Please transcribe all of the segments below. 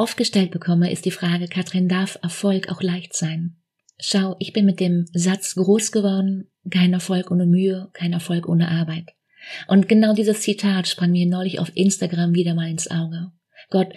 oft gestellt bekomme, ist die Frage, Katrin, darf Erfolg auch leicht sein? Schau, ich bin mit dem Satz groß geworden, kein Erfolg ohne Mühe, kein Erfolg ohne Arbeit. Und genau dieses Zitat sprang mir neulich auf Instagram wieder mal ins Auge. Gott,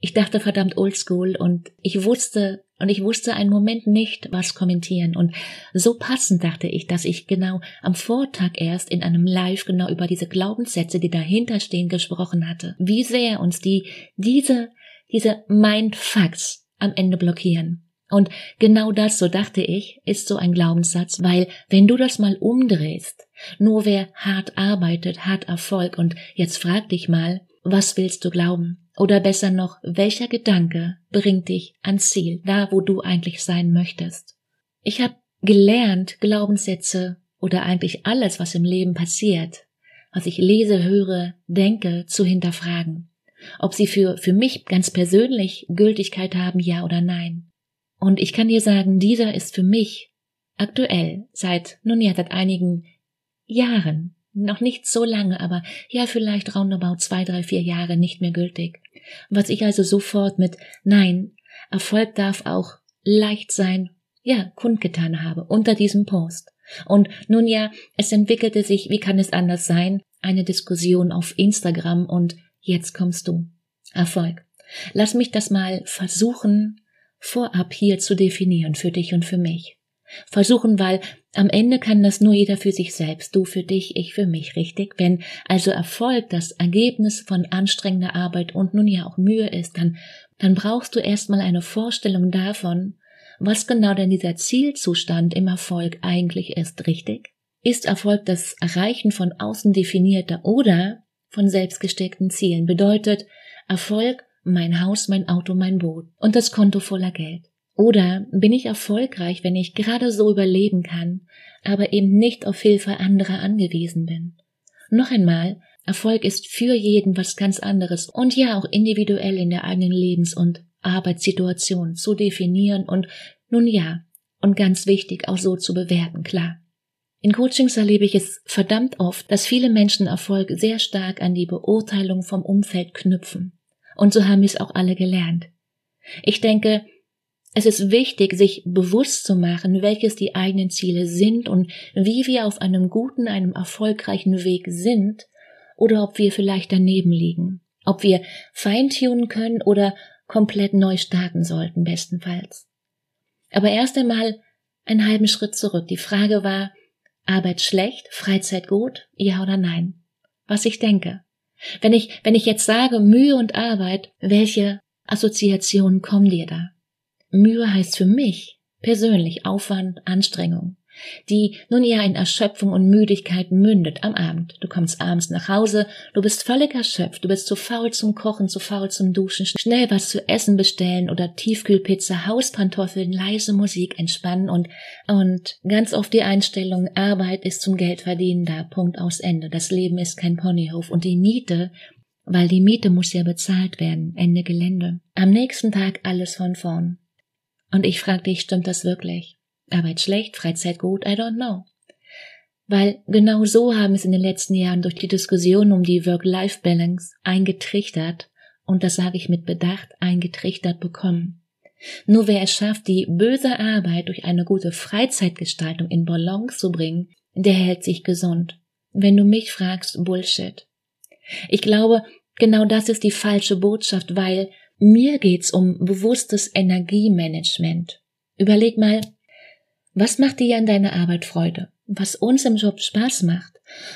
ich dachte verdammt oldschool und ich wusste, und ich wusste einen Moment nicht, was kommentieren. Und so passend dachte ich, dass ich genau am Vortag erst in einem Live genau über diese Glaubenssätze, die dahinter stehen, gesprochen hatte. Wie sehr uns die, diese diese Mindfucks am Ende blockieren. Und genau das, so dachte ich, ist so ein Glaubenssatz, weil wenn du das mal umdrehst, nur wer hart arbeitet, hat Erfolg und jetzt frag dich mal, was willst du glauben? Oder besser noch, welcher Gedanke bringt dich ans Ziel, da wo du eigentlich sein möchtest? Ich habe gelernt, Glaubenssätze oder eigentlich alles, was im Leben passiert, was ich lese, höre, denke, zu hinterfragen ob sie für, für mich ganz persönlich Gültigkeit haben, ja oder nein. Und ich kann dir sagen, dieser ist für mich aktuell seit, nun ja, seit einigen Jahren, noch nicht so lange, aber ja, vielleicht roundabout zwei, drei, vier Jahre nicht mehr gültig. Was ich also sofort mit Nein, Erfolg darf auch leicht sein, ja, kundgetan habe unter diesem Post. Und nun ja, es entwickelte sich, wie kann es anders sein, eine Diskussion auf Instagram und Jetzt kommst du. Erfolg. Lass mich das mal versuchen, vorab hier zu definieren für dich und für mich. Versuchen, weil am Ende kann das nur jeder für sich selbst, du für dich, ich für mich, richtig? Wenn also Erfolg das Ergebnis von anstrengender Arbeit und nun ja auch Mühe ist, dann, dann brauchst du erstmal eine Vorstellung davon, was genau denn dieser Zielzustand im Erfolg eigentlich ist, richtig? Ist Erfolg das Erreichen von außen definierter oder von selbstgesteckten Zielen bedeutet Erfolg, mein Haus, mein Auto, mein Boot und das Konto voller Geld. Oder bin ich erfolgreich, wenn ich gerade so überleben kann, aber eben nicht auf Hilfe anderer angewiesen bin? Noch einmal, Erfolg ist für jeden was ganz anderes und ja auch individuell in der eigenen Lebens- und Arbeitssituation zu definieren und nun ja, und ganz wichtig auch so zu bewerten, klar. In Coachings erlebe ich es verdammt oft, dass viele Menschen Erfolg sehr stark an die Beurteilung vom Umfeld knüpfen. Und so haben wir es auch alle gelernt. Ich denke, es ist wichtig, sich bewusst zu machen, welches die eigenen Ziele sind und wie wir auf einem guten, einem erfolgreichen Weg sind oder ob wir vielleicht daneben liegen, ob wir feintunen können oder komplett neu starten sollten, bestenfalls. Aber erst einmal einen halben Schritt zurück. Die Frage war, Arbeit schlecht, Freizeit gut, ja oder nein? Was ich denke. Wenn ich, wenn ich jetzt sage Mühe und Arbeit, welche Assoziationen kommen dir da? Mühe heißt für mich persönlich Aufwand, Anstrengung die nun ja in Erschöpfung und Müdigkeit mündet am Abend. Du kommst abends nach Hause, du bist völlig erschöpft, du bist zu faul zum Kochen, zu faul zum Duschen, schnell was zu essen bestellen oder Tiefkühlpizza, Hauspantoffeln, leise Musik entspannen und, und ganz oft die Einstellung, Arbeit ist zum Geldverdienen da, Punkt aus Ende. Das Leben ist kein Ponyhof und die Miete, weil die Miete muss ja bezahlt werden, Ende Gelände. Am nächsten Tag alles von vorn. Und ich frag dich, stimmt das wirklich? Arbeit schlecht, Freizeit gut, I don't know. Weil genau so haben es in den letzten Jahren durch die Diskussion um die Work-Life-Balance eingetrichtert, und das sage ich mit Bedacht, eingetrichtert bekommen. Nur wer es schafft, die böse Arbeit durch eine gute Freizeitgestaltung in Balance zu bringen, der hält sich gesund. Wenn du mich fragst, Bullshit. Ich glaube, genau das ist die falsche Botschaft, weil mir geht's um bewusstes Energiemanagement. Überleg mal, was macht dir an deiner Arbeit Freude? Was uns im Job Spaß macht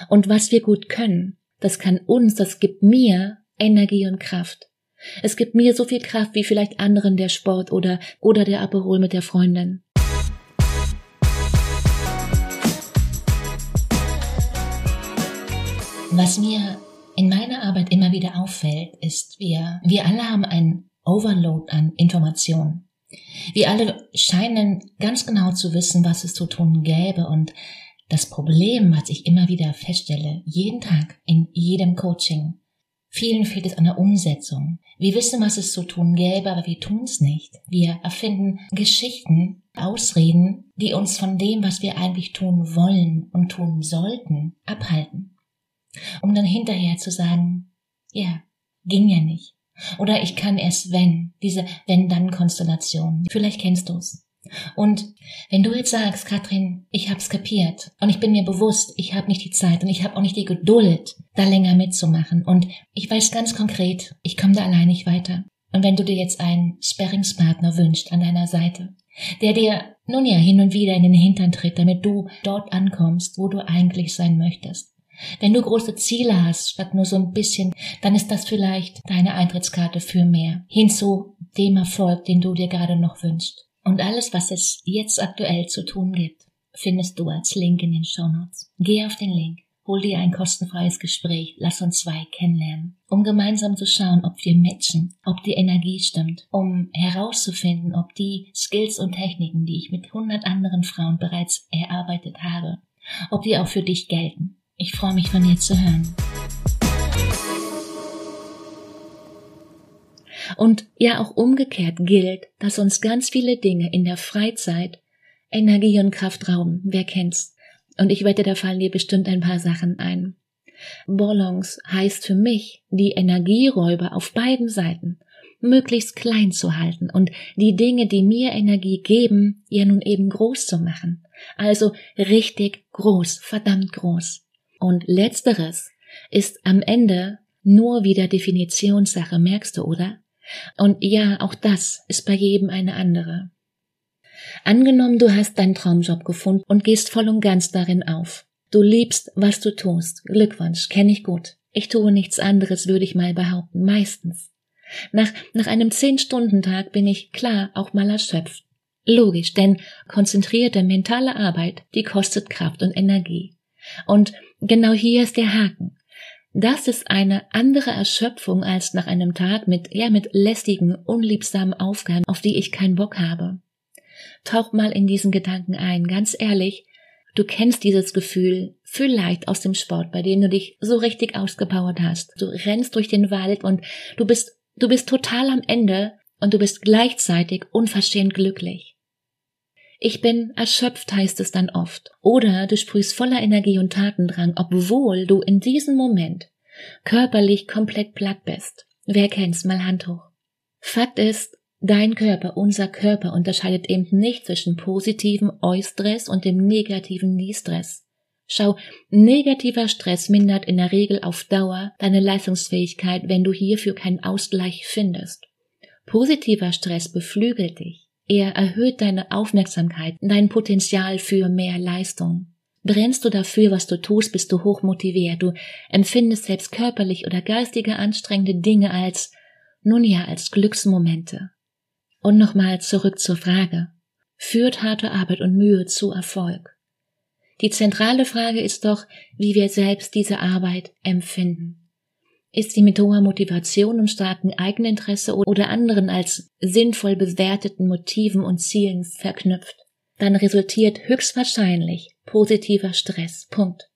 und was wir gut können, das kann uns, das gibt mir Energie und Kraft. Es gibt mir so viel Kraft wie vielleicht anderen der Sport oder, oder der Aperol mit der Freundin. Was mir in meiner Arbeit immer wieder auffällt, ist, wir, wir alle haben einen Overload an Informationen. Wir alle scheinen ganz genau zu wissen, was es zu tun gäbe und das Problem, was ich immer wieder feststelle, jeden Tag in jedem Coaching, vielen fehlt es an der Umsetzung. Wir wissen, was es zu tun gäbe, aber wir tun es nicht. Wir erfinden Geschichten, Ausreden, die uns von dem, was wir eigentlich tun wollen und tun sollten, abhalten. Um dann hinterher zu sagen, ja, ging ja nicht. Oder ich kann erst wenn, diese Wenn-Dann-Konstellation. Vielleicht kennst du's. Und wenn du jetzt sagst, Katrin, ich hab's kapiert und ich bin mir bewusst, ich habe nicht die Zeit und ich habe auch nicht die Geduld, da länger mitzumachen und ich weiß ganz konkret, ich komme da allein nicht weiter. Und wenn du dir jetzt einen Sparringspartner wünscht an deiner Seite, der dir nun ja hin und wieder in den Hintern tritt, damit du dort ankommst, wo du eigentlich sein möchtest, wenn du große Ziele hast, statt nur so ein bisschen, dann ist das vielleicht deine Eintrittskarte für mehr, hin zu dem Erfolg, den du dir gerade noch wünschst. Und alles, was es jetzt aktuell zu tun gibt, findest du als Link in den Show Notes. Geh auf den Link, hol dir ein kostenfreies Gespräch, lass uns zwei kennenlernen, um gemeinsam zu schauen, ob wir matchen, ob die Energie stimmt, um herauszufinden, ob die Skills und Techniken, die ich mit hundert anderen Frauen bereits erarbeitet habe, ob die auch für dich gelten. Ich freue mich von dir zu hören. Und ja, auch umgekehrt gilt, dass uns ganz viele Dinge in der Freizeit Energie und Kraft rauben. Wer kennt's? Und ich wette, da fallen dir bestimmt ein paar Sachen ein. Balance heißt für mich, die Energieräuber auf beiden Seiten möglichst klein zu halten und die Dinge, die mir Energie geben, ja nun eben groß zu machen. Also richtig groß, verdammt groß. Und letzteres ist am Ende nur wieder Definitionssache, merkst du, oder? Und ja, auch das ist bei jedem eine andere. Angenommen, du hast deinen Traumjob gefunden und gehst voll und ganz darin auf. Du liebst, was du tust. Glückwunsch, kenne ich gut. Ich tue nichts anderes, würde ich mal behaupten, meistens. Nach, nach einem Zehn-Stunden-Tag bin ich klar auch mal erschöpft. Logisch, denn konzentrierte mentale Arbeit, die kostet Kraft und Energie. Und genau hier ist der Haken. Das ist eine andere Erschöpfung als nach einem Tag mit, ja, mit lästigen, unliebsamen Aufgaben, auf die ich keinen Bock habe. Tauch mal in diesen Gedanken ein, ganz ehrlich, du kennst dieses Gefühl vielleicht aus dem Sport, bei dem du dich so richtig ausgepowert hast. Du rennst durch den Wald und du bist, du bist total am Ende und du bist gleichzeitig unverschämt glücklich. Ich bin erschöpft, heißt es dann oft. Oder du sprühst voller Energie und Tatendrang, obwohl du in diesem Moment körperlich komplett platt bist. Wer kennt's? Mal Hand hoch. Fakt ist, dein Körper, unser Körper unterscheidet eben nicht zwischen positivem Eustress und dem negativen Nie-Stress. Schau, negativer Stress mindert in der Regel auf Dauer deine Leistungsfähigkeit, wenn du hierfür keinen Ausgleich findest. Positiver Stress beflügelt dich. Er erhöht deine Aufmerksamkeit, dein Potenzial für mehr Leistung. Brennst du dafür, was du tust, bist du hochmotiviert. Du empfindest selbst körperlich oder geistige anstrengende Dinge als, nun ja, als Glücksmomente. Und nochmal zurück zur Frage. Führt harte Arbeit und Mühe zu Erfolg? Die zentrale Frage ist doch, wie wir selbst diese Arbeit empfinden ist sie mit hoher Motivation und starkem Eigeninteresse oder anderen als sinnvoll bewerteten Motiven und Zielen verknüpft, dann resultiert höchstwahrscheinlich positiver Stress. Punkt.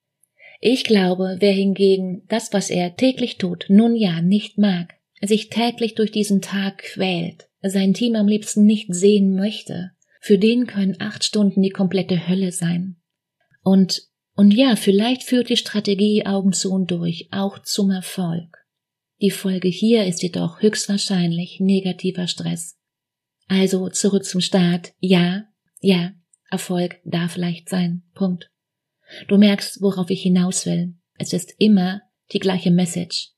Ich glaube, wer hingegen das, was er täglich tut, nun ja nicht mag, sich täglich durch diesen Tag quält, sein Team am liebsten nicht sehen möchte, für den können acht Stunden die komplette Hölle sein. Und und ja, vielleicht führt die Strategie Augen zu und durch auch zum Erfolg. Die Folge hier ist jedoch höchstwahrscheinlich negativer Stress. Also zurück zum Start. Ja, ja, Erfolg darf leicht sein. Punkt. Du merkst, worauf ich hinaus will. Es ist immer die gleiche Message.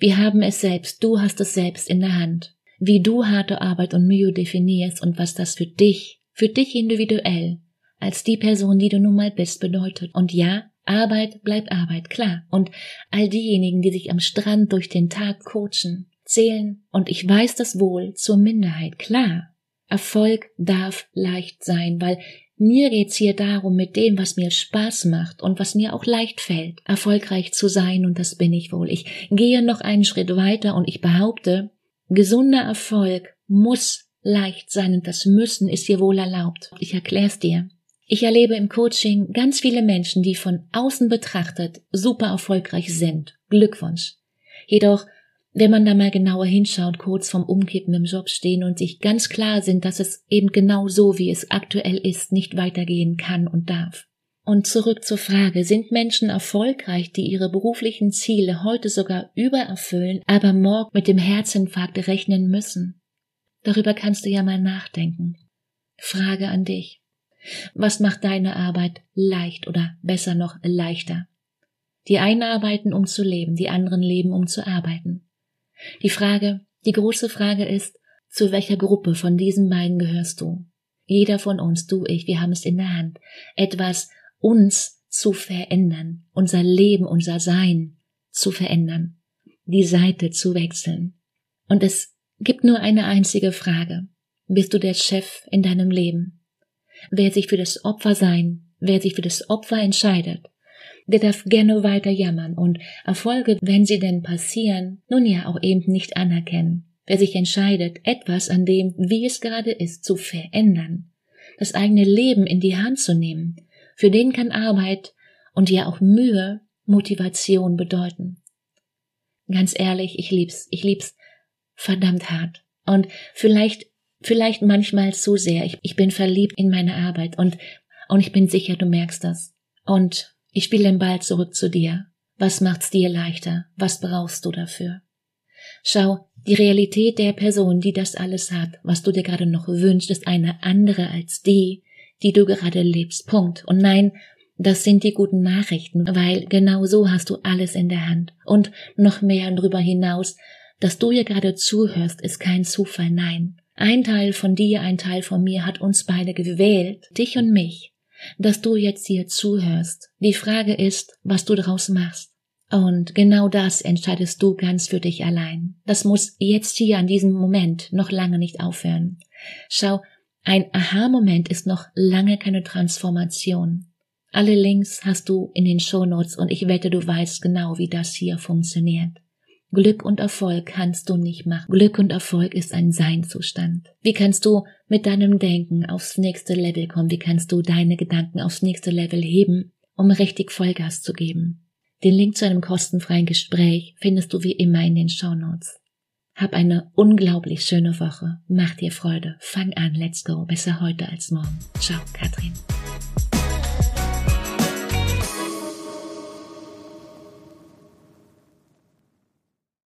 Wir haben es selbst, du hast es selbst in der Hand. Wie du harte Arbeit und Mühe definierst und was das für dich für dich individuell, als die Person, die du nun mal bist, bedeutet. Und ja, Arbeit bleibt Arbeit, klar. Und all diejenigen, die sich am Strand durch den Tag coachen, zählen, und ich weiß das wohl, zur Minderheit, klar. Erfolg darf leicht sein, weil mir geht's hier darum, mit dem, was mir Spaß macht und was mir auch leicht fällt, erfolgreich zu sein, und das bin ich wohl. Ich gehe noch einen Schritt weiter und ich behaupte, gesunder Erfolg muss leicht sein und das Müssen ist hier wohl erlaubt. Ich erklär's dir. Ich erlebe im Coaching ganz viele Menschen, die von außen betrachtet super erfolgreich sind. Glückwunsch. Jedoch wenn man da mal genauer hinschaut, kurz vom Umkippen im Job stehen und sich ganz klar sind, dass es eben genau so, wie es aktuell ist, nicht weitergehen kann und darf. Und zurück zur Frage, sind Menschen erfolgreich, die ihre beruflichen Ziele heute sogar übererfüllen, aber morgen mit dem Herzinfarkt rechnen müssen? Darüber kannst du ja mal nachdenken. Frage an dich. Was macht deine Arbeit leicht oder besser noch leichter? Die einen arbeiten, um zu leben, die anderen leben, um zu arbeiten. Die Frage, die große Frage ist, zu welcher Gruppe von diesen beiden gehörst du? Jeder von uns, du, ich, wir haben es in der Hand, etwas uns zu verändern, unser Leben, unser Sein zu verändern, die Seite zu wechseln. Und es gibt nur eine einzige Frage. Bist du der Chef in deinem Leben? Wer sich für das Opfer sein, wer sich für das Opfer entscheidet, der darf gerne weiter jammern und Erfolge, wenn sie denn passieren, nun ja auch eben nicht anerkennen. Wer sich entscheidet, etwas an dem, wie es gerade ist, zu verändern, das eigene Leben in die Hand zu nehmen, für den kann Arbeit und ja auch Mühe Motivation bedeuten. Ganz ehrlich, ich lieb's, ich lieb's verdammt hart. Und vielleicht, vielleicht manchmal zu sehr. Ich, ich bin verliebt in meine Arbeit und, und ich bin sicher, du merkst das. Und ich spiele den Ball zurück zu dir. Was macht's dir leichter? Was brauchst du dafür? Schau, die Realität der Person, die das alles hat, was du dir gerade noch wünschst, ist eine andere als die, die du gerade lebst. Punkt. Und nein, das sind die guten Nachrichten, weil genau so hast du alles in der Hand. Und noch mehr darüber hinaus, dass du hier gerade zuhörst, ist kein Zufall, nein. Ein Teil von dir, ein Teil von mir hat uns beide gewählt, dich und mich, dass du jetzt hier zuhörst. Die Frage ist, was du daraus machst. Und genau das entscheidest du ganz für dich allein. Das muss jetzt hier an diesem Moment noch lange nicht aufhören. Schau, ein Aha-Moment ist noch lange keine Transformation. Alle Links hast du in den Shownotes und ich wette, du weißt genau, wie das hier funktioniert. Glück und Erfolg kannst du nicht machen. Glück und Erfolg ist ein Seinzustand. Wie kannst du mit deinem Denken aufs nächste Level kommen? Wie kannst du deine Gedanken aufs nächste Level heben, um richtig Vollgas zu geben? Den Link zu einem kostenfreien Gespräch findest du wie immer in den Show Notes. Hab eine unglaublich schöne Woche. Mach dir Freude. Fang an. Let's go. Besser heute als morgen. Ciao, Katrin.